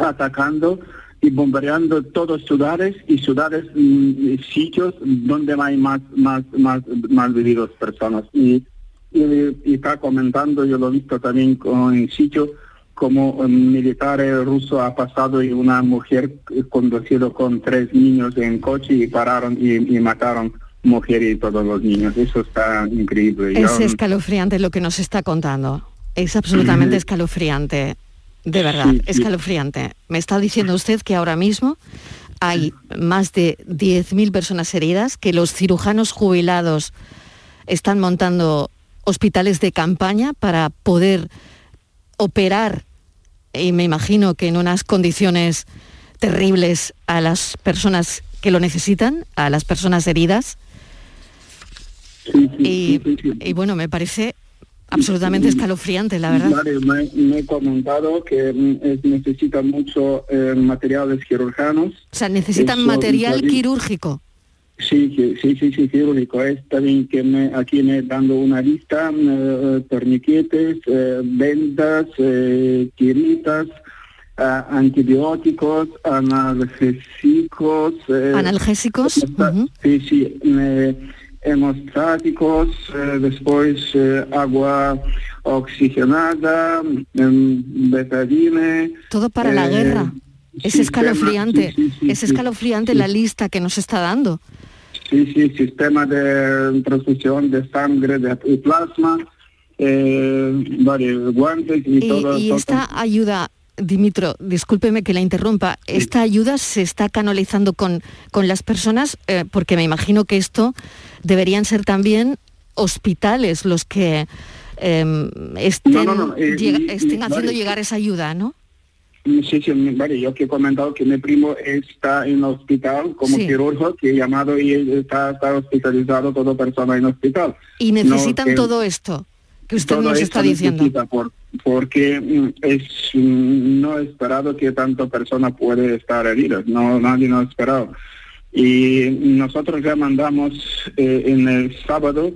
atacando y bombardeando todas ciudades y ciudades, mm, sitios donde hay más, más, más, más vividos personas. Y, y, y está comentando, yo lo he visto también con, en sitio, como un militar ruso ha pasado y una mujer conducido con tres niños en coche y pararon y, y mataron mujer y todos los niños. Eso está increíble. Es escalofriante lo que nos está contando. Es absolutamente escalofriante. De verdad, escalofriante. Me está diciendo usted que ahora mismo hay más de 10.000 personas heridas, que los cirujanos jubilados están montando hospitales de campaña para poder operar, y me imagino que en unas condiciones terribles a las personas que lo necesitan, a las personas heridas. y, y bueno, me parece absolutamente escalofriante, la verdad. Vale, me, me he comentado que es- necesitan mucho eh, materiales quirúrganos. O sea, necesitan Eso, material también- quirúrgico. Sí, sí, sí, sí, quirúrgico. Es también que me, aquí me dando una lista, eh, torniquetes, eh, vendas, eh, tiritas, antibióticos, analgésicos. eh, Analgésicos. ujú. Sí, sí, eh, hemostáticos, eh, después eh, agua oxigenada, em, betadine. Todo para la eh, guerra. Es sistema- escalofriante. sí, sí, sí, es escalofriante la lista que nos está dando. Sí, sí, sistema de transfusión de sangre de, y plasma, varios guantes y, Y, todo. y todo. esta ayuda, Dimitro, discúlpeme que la interrumpa, esta ayuda se está canalizando con, con las personas, eh, porque me imagino que esto deberían ser también hospitales los que estén, No, no, no, eh, estén haciendo vale. llegar esa ayuda, ¿no? Sí, sí, vale, yo que he comentado que mi primo está en el hospital como Sí. quirúrgico, que he llamado y está, está hospitalizado toda persona en hospital. Y necesitan todo esto que usted todo nos está diciendo. por- porque mm, es mm, no esperado que tanta persona puede estar herida, no nadie no ha esperado. Y nosotros ya mandamos eh, en el sábado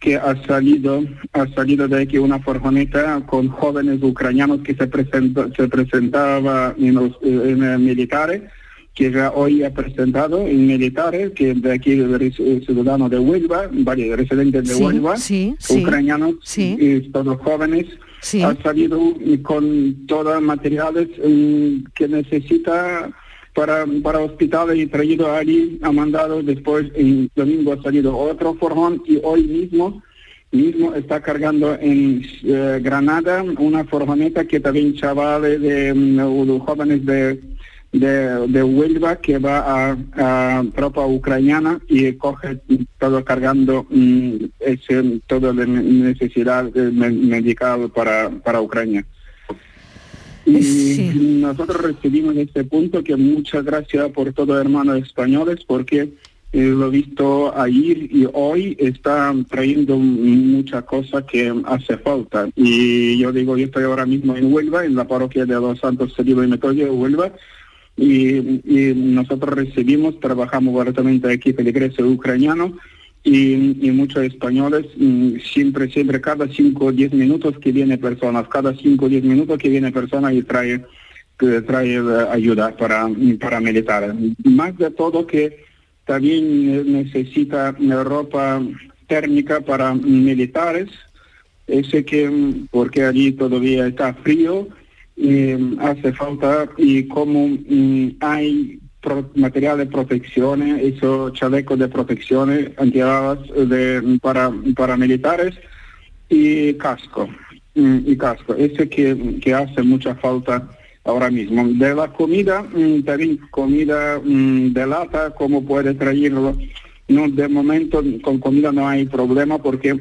que ha salido ha salido de aquí una furgoneta con jóvenes ucranianos que se presenta, se presentaba en los eh, en, militares que ya hoy ha presentado en militares que de aquí de ciudadano de Huelva, varios residentes de Sí, Huelva, sí, ucranianos, Sí. y todos jóvenes, Sí. ha salido con todos materiales mm, que necesita para, para hospitales y traído allí, ha mandado después, el domingo ha salido otro forjón y hoy mismo mismo está cargando en eh, Granada una furgoneta que también chavales de, mm, de jóvenes de, de, de Huelva que va a, a tropa ucraniana y coge todo cargando mm, ese, toda la ne- necesidad eh, me- medical para, para Ucrania. Y nosotros recibimos este punto que muchas gracias por todo hermanos españoles porque eh, lo he visto ayer y hoy está trayendo mucha cosa que hace falta. Y yo digo, yo estoy ahora mismo en Huelva, en la parroquia de los Santos Celibo y Metodio de Huelva, y, y nosotros recibimos, trabajamos directamente aquí feligreses ucranianos y, muchos españoles, mm, siempre, siempre cada 5 o 10 minutos que viene personas, cada 5 o 10 minutos que viene persona y trae, trae eh, ayuda para, para militares. Más de todo que también necesita ropa térmica para militares, ese que, mm, porque allí todavía está frío, mm, hace falta y como mm, hay pro- material de protección, eso chaleco de protección antibalas de para para militares y casco mm, y casco, ese que, que hace mucha falta ahora mismo. De la comida, mm, también comida mm, de lata, como puede traerlo. No, de momento con comida no hay problema porque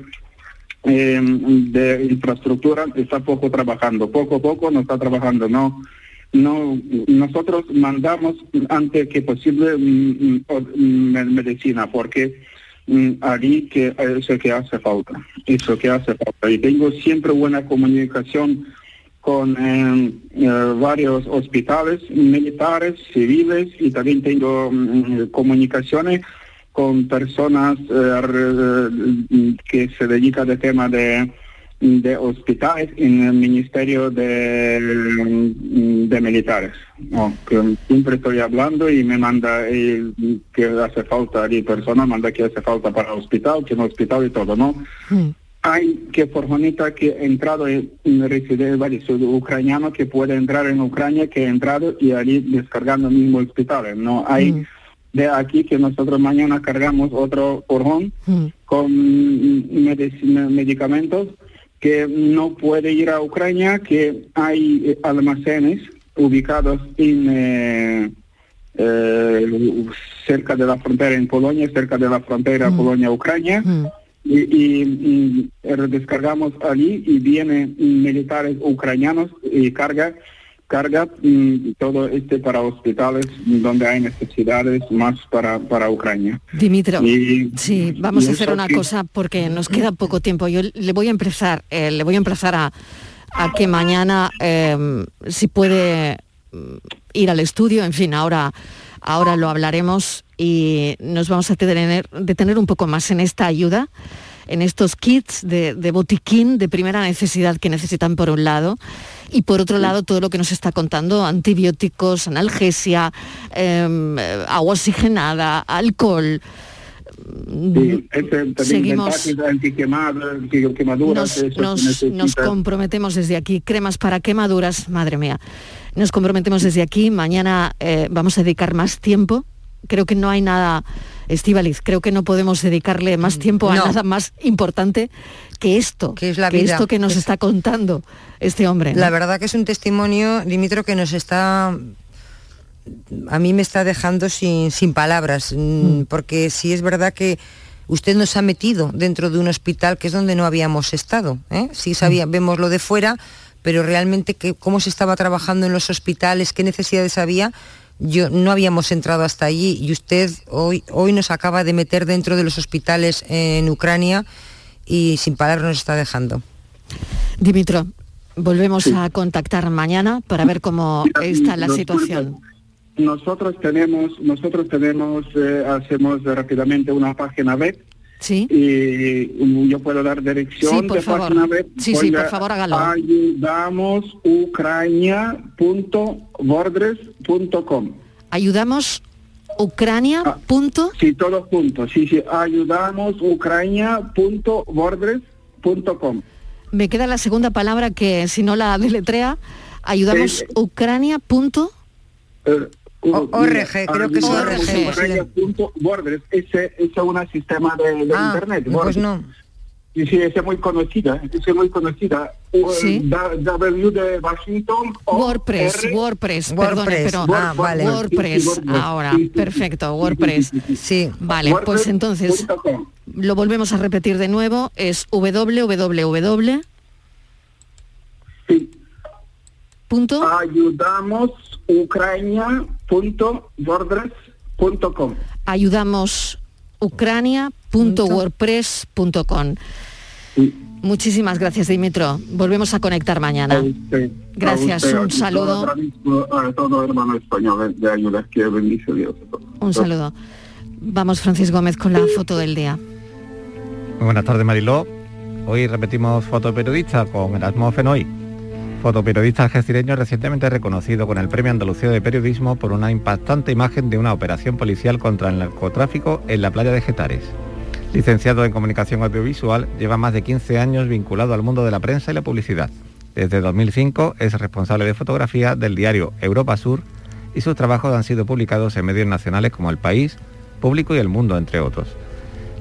eh, de infraestructura está poco trabajando, poco a poco no está trabajando, no. No, nosotros mandamos antes que posible mm, mm, mm, me- medicina porque mm, allí que eso que hace falta, eso que hace falta. Y tengo siempre buena comunicación con eh, eh, varios hospitales militares, civiles y también tengo mm, comunicaciones con personas eh, que se dedican al tema de, de hospitales en el Ministerio de, de Militares. ¿no? Que siempre estoy hablando y me manda eh, que hace falta, y persona manda que hace falta para hospital, que no hospital y todo, ¿no? hay que furgoneta que ha entrado en en varios ucranianos que puede entrar en Ucrania que ha entrado y allí descargando el mismo hospital. No hay de aquí que nosotros mañana cargamos otro furgón con medicina- medicamentos que no puede ir a Ucrania, que hay eh, almacenes ubicados en, eh, eh, cerca de la frontera en Polonia, cerca de la frontera Polonia-Ucrania. Y, y- y, eh, descargamos allí y vienen militares ucranianos y carga carga mm, todo este para hospitales donde hay necesidades más para, para Ucrania. Dimitro, Y- sí, vamos y a hacer una cosa porque nos queda poco tiempo. Yo le voy a empezar, eh, le voy a empezar a, a que mañana, eh, si puede mm, ir al estudio, en fin, ahora, ahora lo hablaremos y nos vamos a detener, detener un poco más en esta ayuda, en estos kits de, de botiquín de primera necesidad que necesitan por un lado y por otro lado todo lo que nos está contando, antibióticos, analgesia, em, eh, agua oxigenada, alcohol. Sí, este, Seguimos. nos comprometemos desde aquí, cremas para quemaduras, madre mía. Nos comprometemos desde aquí, mañana eh, vamos a dedicar más tiempo. Creo que no hay nada, Estivaliz, creo que no podemos dedicarle más tiempo a No. nada más importante que esto, que, es la vida. esto que nos Es- está contando este hombre. ¿no? La verdad que es un testimonio, Dimitro, que nos está a mí me está dejando sin, sin palabras, mm, porque sí es verdad que usted nos ha metido dentro de un hospital que es donde no habíamos estado. ¿eh? Sí sabía, vemos lo de fuera, pero realmente que, cómo se estaba trabajando en los hospitales, qué necesidades había, yo no habíamos entrado hasta allí y usted hoy, hoy nos acaba de meter dentro de los hospitales en Ucrania y sin palabras nos está dejando. Dimitro, volvemos a contactar mañana para ver cómo está la situación. Nosotros tenemos, nosotros tenemos, eh, hacemos rápidamente una página web. Sí. Y yo puedo dar dirección Sí, por de favor. página web. Sí, sí, por favor, hágalo. Ayudamosucrania.wordpress.com. Ayudamos Ucrania. punto. Sí, todo junto. Sí, sí. Ayudamosucrania.wordpress.com. Me queda la segunda palabra que si no la deletrea, ayudamos Eh, Ucrania. punto. Eh, ORG, creo que es ORG. Wordpress. Ese es un sistema de, de Ah, internet. pues WordPress. no. Sí, sí, esa es muy conocida, es muy conocida. U- Sí. W de Washington. O WordPress, R- WordPress, perdone, WordPress. pero Ah, vale. WordPress, Sí, sí, WordPress. ahora, Sí, sí, sí. perfecto, WordPress. Sí. Vale, pues entonces lo volvemos a repetir de nuevo, es www. Punto. Ayudamosucrania.wordpress.com. ayudamos ucrania.wordpress.com. Muchísimas gracias, Dimitro. Volvemos a conectar mañana. Gracias, A usted, un saludo. todo organismo, A todo hermano español de ayuda que bendice Dios. Un saludo. Vamos, Francis Gómez, con la foto del día. Muy buenas tardes, Mariló. Hoy repetimos fotoperiodista con Erasmo Fenoy, fotoperiodista algecireño recientemente reconocido con el Premio Andalucía de Periodismo por una impactante imagen de una operación policial contra el narcotráfico en la playa de Getares. Licenciado en Comunicación Audiovisual, lleva más de 15 años vinculado al mundo de la prensa y la publicidad. Desde 2005 es responsable de fotografía del diario Europa Sur y sus trabajos han sido publicados en medios nacionales como El País, Público y El Mundo, entre otros.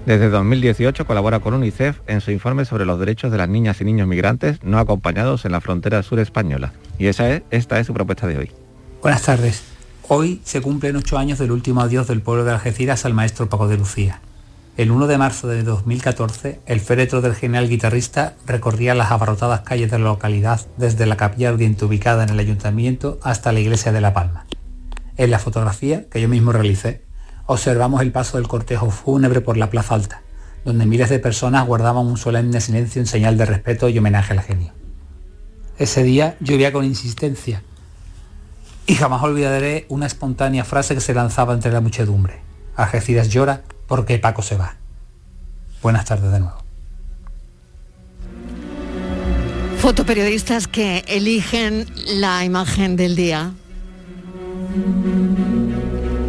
Desde 2018 colabora con UNICEF en su informe sobre los derechos de las niñas y niños migrantes no acompañados en la frontera sur española. Y esa es, esta es su propuesta de hoy. Buenas tardes. Hoy se cumplen ocho años del último adiós del pueblo de Algeciras al maestro Paco de Lucía. El 1 de marzo de 2014, el féretro del genial guitarrista recorría las abarrotadas calles de la localidad desde la capilla ardiente ubicada en el ayuntamiento hasta la iglesia de La Palma. En la fotografía, que yo mismo realicé, observamos el paso del cortejo fúnebre por la Plaza Alta, donde miles de personas guardaban un solemne silencio en señal de respeto y homenaje al genio. Ese día llovía con insistencia y jamás olvidaré una espontánea frase que se lanzaba entre la muchedumbre. Algeciras llora porque Paco se va. Buenas tardes de nuevo. Fotoperiodistas que eligen la imagen del día.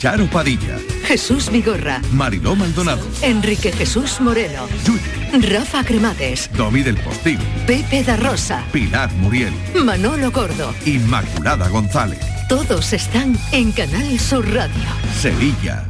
Charo Padilla, Jesús Vigorra, Mariló Maldonado, Enrique Jesús Moreno, Rafa Cremades, Domi del Postil, Pepe da Rosa, Pilar Muriel, Manolo Gordo. Inmaculada González, Todos están en Canal Sur Radio. Sevilla.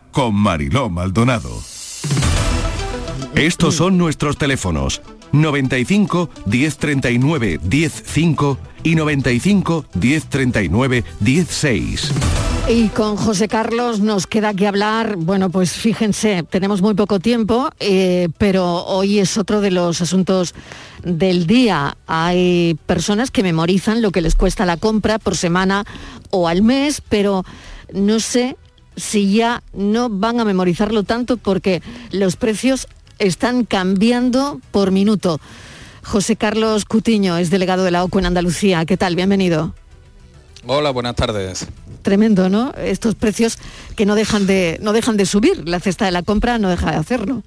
con Mariló Maldonado. Estos son nuestros teléfonos 95 1039 105 y 95 1039 16. Y con José Carlos nos queda que hablar, bueno, pues fíjense, tenemos muy poco tiempo, eh, pero hoy es otro de los asuntos del día. Hay personas que memorizan lo que les cuesta la compra por semana o al mes, pero no sé si ya no van a memorizarlo tanto porque los precios están cambiando por minuto. José Carlos Cutiño es delegado de la OCU en Andalucía. ¿Qué tal? Bienvenido. Hola, buenas tardes. Tremendo, ¿no? Estos precios que no dejan de, no dejan de subir. La cesta de la compra no deja de hacerlo.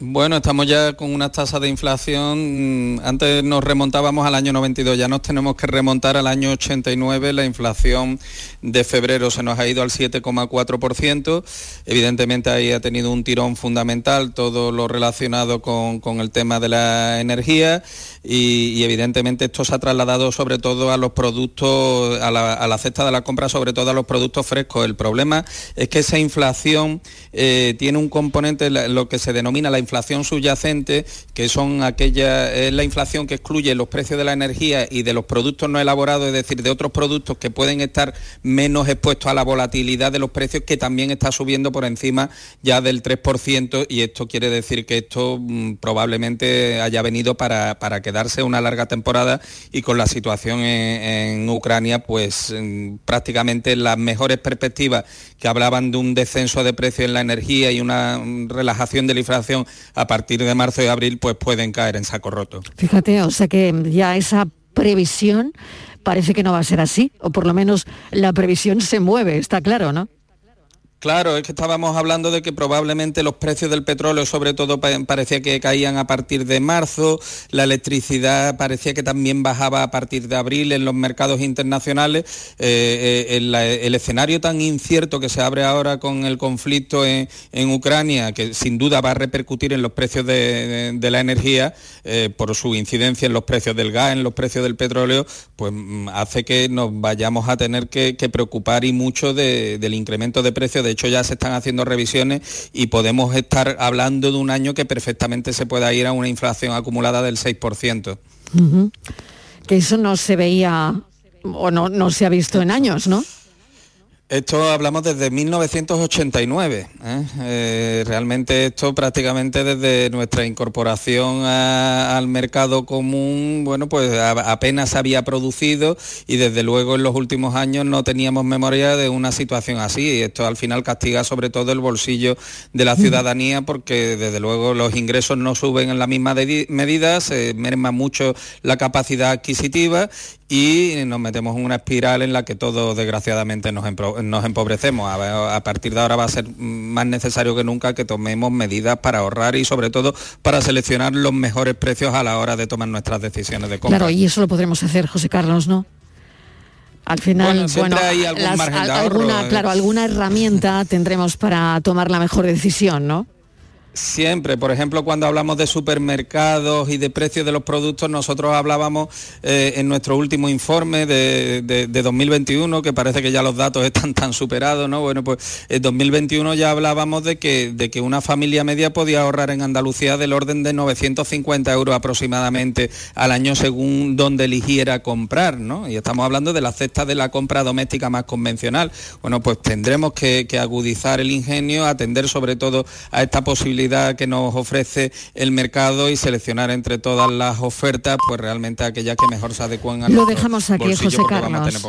Bueno, estamos ya con unas tasas de inflación. mm, Antes nos remontábamos al año 92, ya nos tenemos que remontar al año 89. La inflación de febrero se nos ha ido al 7,4%. Evidentemente ahí ha tenido un tirón fundamental todo lo relacionado con, con el tema de la energía y, evidentemente esto se ha trasladado sobre todo a los productos, a la, cesta de la compra, sobre todo a los productos frescos. El problema es que esa inflación eh, tiene un componente, lo que se denomina la inflación subyacente, que son aquella, es la inflación que excluye los precios de la energía y de los productos no elaborados, es decir, de otros productos que pueden estar menos expuestos a la volatilidad de los precios, que también está subiendo por encima ya del 3%, y esto quiere decir que esto mm, probablemente haya venido para, para quedarse una larga temporada y con la situación en, Ucrania, pues mm, prácticamente las mejores perspectivas que hablaban de un descenso de precios en la energía y una mm, relajación de la inflación a partir de marzo y abril, pues pueden caer en saco roto. Fíjate, o sea que ya esa previsión parece que no va a ser así, o por lo menos la previsión se mueve, está claro, ¿no? Claro, es que estábamos hablando de que probablemente los precios del petróleo, sobre todo, pa- parecía que caían a partir de marzo, la electricidad parecía que también bajaba a partir de abril en los mercados internacionales. Eh, eh, el, escenario tan incierto que se abre ahora con el conflicto en, Ucrania, que sin duda va a repercutir en los precios de, la energía, eh, por su incidencia en los precios del gas, en los precios del petróleo, pues mm, hace que nos vayamos a tener que, preocupar y mucho de- del incremento de precios. De hecho, ya se están haciendo revisiones y podemos estar hablando de un año que perfectamente se pueda ir a una inflación acumulada del 6%. Ujú. Que eso no se veía o no, no se ha visto en años, ¿no? Esto hablamos desde 1989. ¿eh? Eh, realmente esto prácticamente desde nuestra incorporación a- al mercado común, bueno, pues a- apenas se había producido y desde luego en los últimos años no teníamos memoria de una situación así. Y esto al final castiga sobre todo el bolsillo de la ciudadanía porque desde luego los ingresos no suben en la misma medida, se merma mucho la capacidad adquisitiva y nos metemos en una espiral en la que todos desgraciadamente nos, nos empobrecemos. A, a partir de ahora va a ser más necesario que nunca que tomemos medidas para ahorrar y sobre todo para seleccionar los mejores precios a la hora de tomar nuestras decisiones de compra. Claro, y eso lo podremos hacer, José Carlos, ¿no? Al final, Bueno, siempre bueno, hay algún las- margen de al- ahorro, alguna, claro, alguna herramienta [laughs] tendremos para tomar la mejor decisión, ¿no? Siempre, por ejemplo, cuando hablamos de supermercados y de precios de los productos, nosotros hablábamos eh, en nuestro último informe de, de, 2021, que parece que ya los datos [laughs] están tan superados, ¿no? Bueno, pues en 2021 ya hablábamos de que, de que una familia media podía ahorrar en Andalucía del orden de 950 euros aproximadamente al año según donde eligiera comprar, ¿no? Y estamos hablando de la cesta de la compra doméstica más convencional. Bueno, pues tendremos que, que agudizar el ingenio, atender sobre todo a esta posibilidad que nos ofrece el mercado y seleccionar entre todas las ofertas, pues realmente aquellas que mejor se adecúan a Lo dejamos aquí, José Carlos.